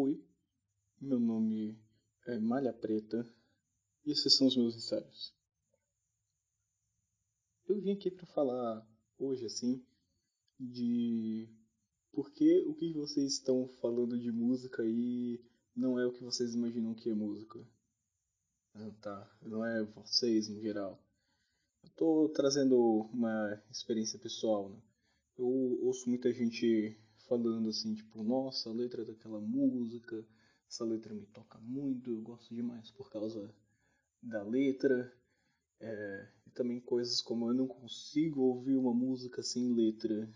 Oi, meu nome é Malha Preta e esses são os meus ensaios. Eu vim aqui para falar hoje assim de por que o que vocês estão falando de música aí não é o que vocês imaginam que é música. Ah, tá, não é vocês no geral. Eu tô trazendo uma experiência pessoal, né? Eu ouço muita gente falando assim, tipo, nossa, a letra daquela música, essa letra me toca muito, eu gosto demais por causa da letra. É, e também coisas como eu não consigo ouvir uma música sem letra.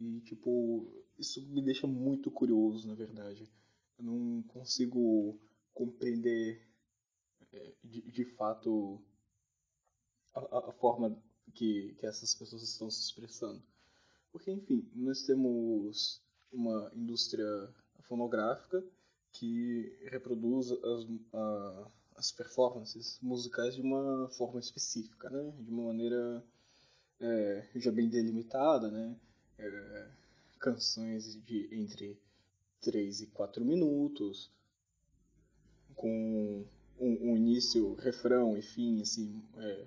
E tipo, isso me deixa muito curioso, na verdade. Eu não consigo compreender é, de, de fato a, a forma que, que essas pessoas estão se expressando. Porque, enfim, nós temos uma indústria fonográfica que reproduz as, a, as performances musicais de uma forma específica, né? de uma maneira é, já bem delimitada, né? É, canções de entre 3 e 4 minutos, com um, um início, refrão e fim, assim, é,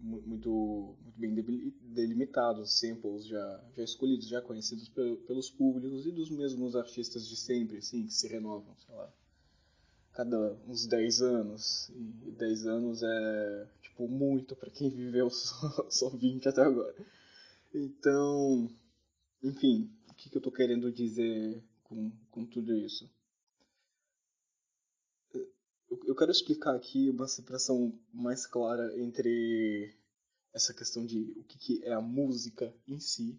muito, muito bem delimitados, samples já, já escolhidos, já conhecidos pelos públicos e dos mesmos artistas de sempre, assim, que se renovam, sei lá, cada uns 10 anos. E 10 anos é, tipo, muito para quem viveu só, só 20 até agora. Então, enfim, o que, que eu tô querendo dizer com, com tudo isso? Eu quero explicar aqui uma separação mais clara entre essa questão de o que, que é a música em si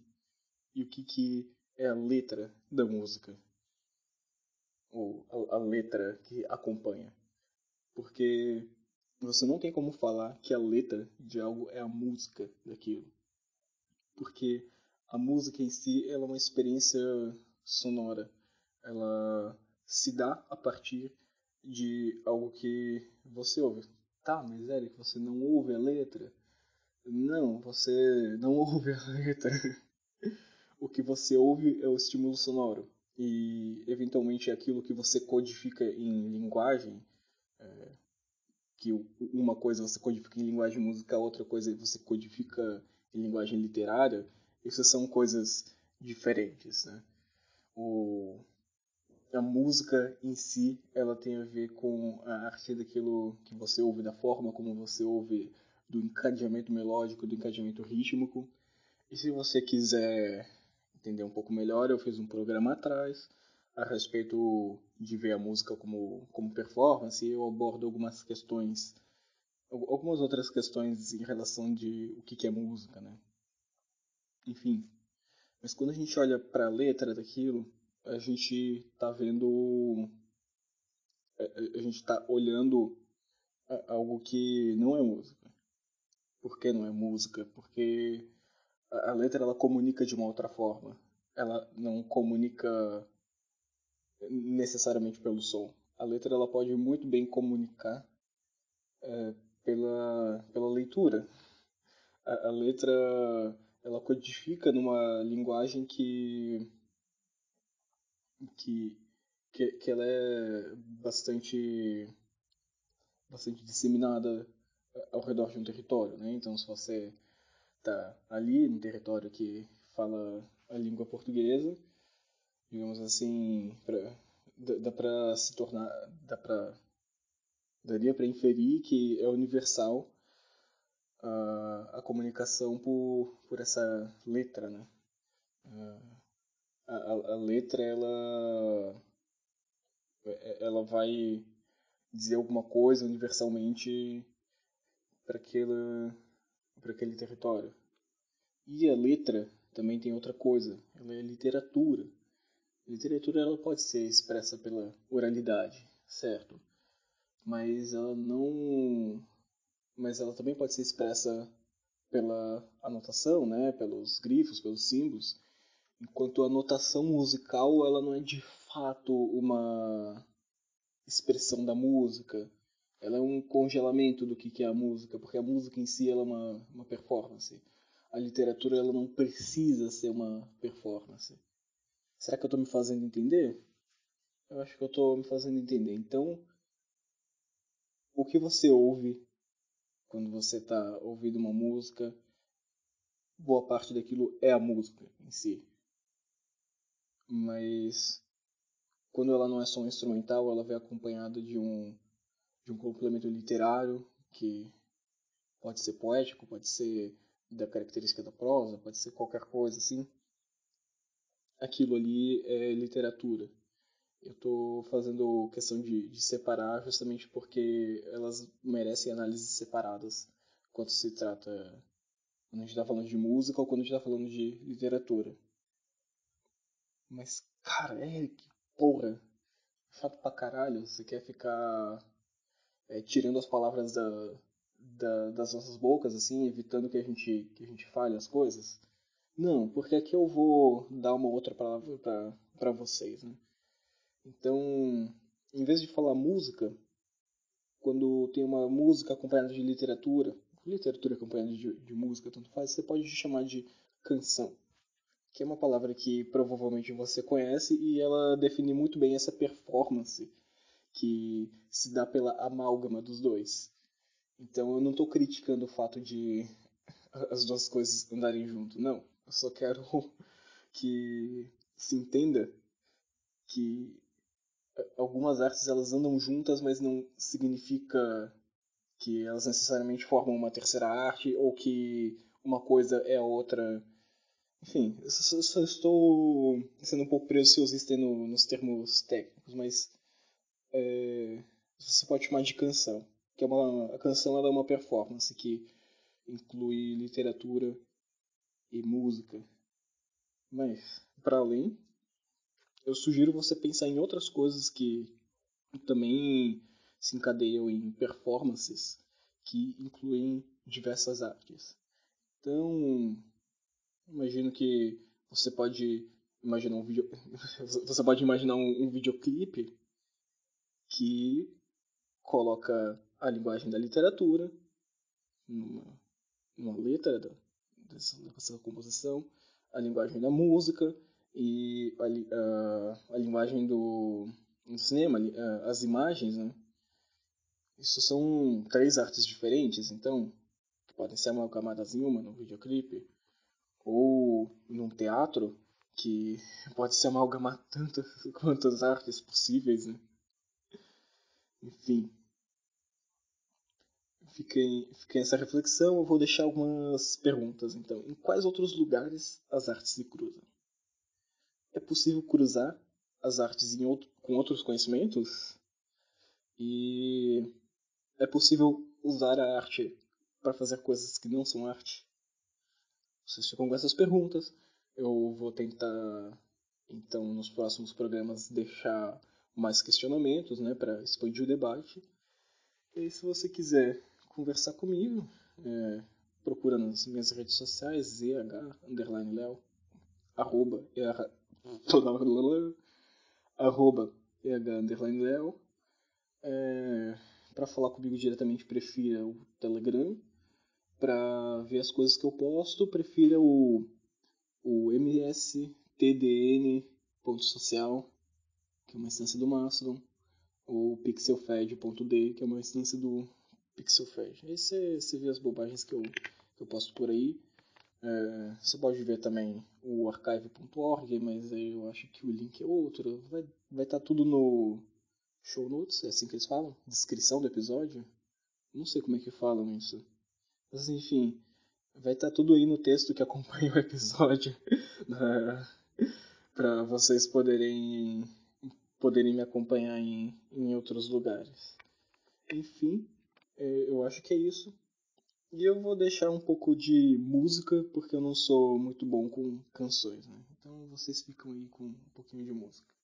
e o que, que é a letra da música. Ou a, a letra que acompanha. Porque você não tem como falar que a letra de algo é a música daquilo. Porque a música em si ela é uma experiência sonora. Ela se dá a partir de algo que você ouve. Tá, mas Eric, você não ouve a letra? Não, você não ouve a letra. o que você ouve é o estímulo sonoro. E, eventualmente, aquilo que você codifica em linguagem, é, que uma coisa você codifica em linguagem musical, outra coisa você codifica em linguagem literária, essas são coisas diferentes, né? O, a música em si, ela tem a ver com a arte daquilo que você ouve, da forma como você ouve, do encadeamento melódico, do encadeamento rítmico. E se você quiser entender um pouco melhor, eu fiz um programa atrás a respeito de ver a música como, como performance eu abordo algumas questões, algumas outras questões em relação de o que é música, né? Enfim, mas quando a gente olha para a letra daquilo, a gente está vendo. A gente está olhando algo que não é música. Por que não é música? Porque a letra ela comunica de uma outra forma. Ela não comunica necessariamente pelo som. A letra ela pode muito bem comunicar é, pela, pela leitura. A, a letra ela codifica numa linguagem que que, que, que ela é bastante, bastante disseminada ao redor de um território, né? Então, se você está ali no território que fala a língua portuguesa, digamos assim, pra, dá, dá para se tornar, dá para daria para inferir que é universal a, a comunicação por, por essa letra, né? Uh, a, a letra ela ela vai dizer alguma coisa universalmente para aquele para aquele território. E a letra também tem outra coisa ela é literatura. A literatura ela pode ser expressa pela oralidade certo? Mas ela não mas ela também pode ser expressa pela anotação né? Pelos grifos pelos símbolos enquanto a notação musical ela não é de fato uma expressão da música ela é um congelamento do que é a música porque a música em si ela é uma, uma performance a literatura ela não precisa ser uma performance será que eu estou me fazendo entender Eu acho que eu tô me fazendo entender. Então, o que você ouve quando você está ouvindo uma música, boa parte daquilo é a música em si. Mas quando ela não é só um instrumental, ela vem acompanhada de um de um complemento literário que pode ser poético, pode ser da característica da prosa, pode ser qualquer coisa assim. Aquilo ali é literatura. Eu estou fazendo questão de, de, separar justamente porque elas merecem análises separadas quando se trata. Quando a gente está falando de música ou quando a gente está falando de literatura. Mas, cara, é que porra. Chato pra caralho. Você quer ficar é, tirando as palavras da, da, das nossas bocas, assim, evitando que a gente, que a gente fale as coisas? Não, porque aqui eu vou dar uma outra palavra para vocês, né? Então, em vez de falar música, quando tem uma música acompanhada de literatura, literatura acompanhada de, de música, tanto faz, você pode chamar de canção, que é uma palavra que provavelmente você conhece e ela define muito bem essa performance que se dá pela amálgama dos dois. Então eu não estou criticando o fato de as duas coisas andarem junto, não. Eu só quero que se entenda que algumas artes elas andam juntas, mas não significa que elas necessariamente formam uma terceira arte ou que uma coisa é a outra. Enfim, eu só, só estou sendo um pouco preciosista no, nos termos técnicos, mas é, você pode chamar de canção. Que é uma, a canção ela é uma performance que inclui literatura e música. Mas, para além, eu sugiro você pensar em outras coisas que também se encadeiam em performances que incluem diversas artes. Então, imagino que você pode imaginar um vídeo, você pode imaginar um, um videoclipe que coloca a linguagem da literatura numa, numa letra da, dessa, dessa composição, a linguagem da música e a, a, a linguagem do, do cinema, as imagens, né? Isso são três artes diferentes, então, que podem ser amalgamadas em uma no videoclipe, ou num teatro, que pode se amalgamar tantas quantas artes possíveis, né? Enfim. Fiquei, fiquei essa reflexão, eu vou deixar algumas perguntas, então. Em quais outros lugares as artes se cruzam? é possível cruzar as artes outro, com outros conhecimentos e é possível usar a arte para fazer coisas que não são arte. Vocês ficam com essas perguntas. Eu vou tentar, então, nos próximos programas, deixar mais questionamentos né, para expandir o debate. E se você quiser conversar comigo, é, procura nas minhas redes sociais, ZH, underline arroba, arroba Léo. É, para falar comigo diretamente, prefira o Telegram. Para ver as coisas que eu posto, prefira o, o mstdn.social, que é uma instância do Mastodon, ou pixelfed.d, que é uma instância do Pixelfed. Aí você, vê as bobagens que eu, que eu posto por aí. É, você pode ver também o archive.org, mas eu acho que o link é outro. Vai estar vai tá tudo no show notes, é assim que eles falam? Descrição do episódio? Não sei como é que falam isso. Mas enfim, vai estar tá tudo aí no texto que acompanha o episódio. Né? para vocês poderem, poderem me acompanhar em, em outros lugares. Enfim, é, eu acho que é isso. E eu vou deixar um pouco de música, porque eu não sou muito bom com canções, né? Então vocês ficam aí com um pouquinho de música.